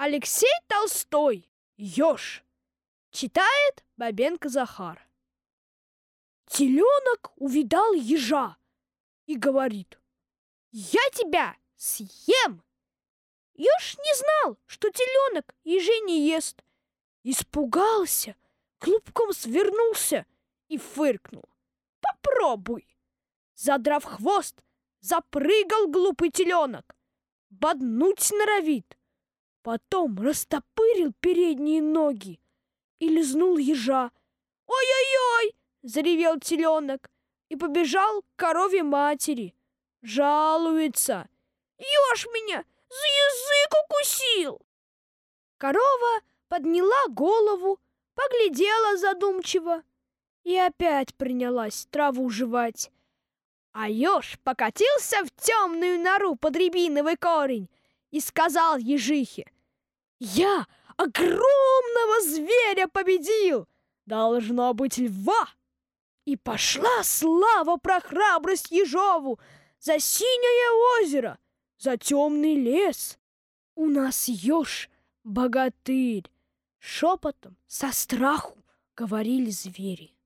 Алексей Толстой. Ёж. Читает Бабенко Захар. Теленок увидал ежа и говорит, «Я тебя съем!» Еж не знал, что теленок ежей не ест. Испугался, клубком свернулся и фыркнул. «Попробуй!» Задрав хвост, запрыгал глупый теленок. Боднуть норовит. Потом растопырил передние ноги и лизнул ежа. «Ой-ой-ой!» — заревел теленок и побежал к корове матери. Жалуется. «Ешь меня! За язык укусил!» Корова подняла голову, поглядела задумчиво и опять принялась траву жевать. А еж покатился в темную нору под рябиновый корень и сказал ежихе, «Я огромного зверя победил! Должно быть льва!» И пошла слава про храбрость ежову за синее озеро, за темный лес. У нас еж богатырь, шепотом со страху говорили звери.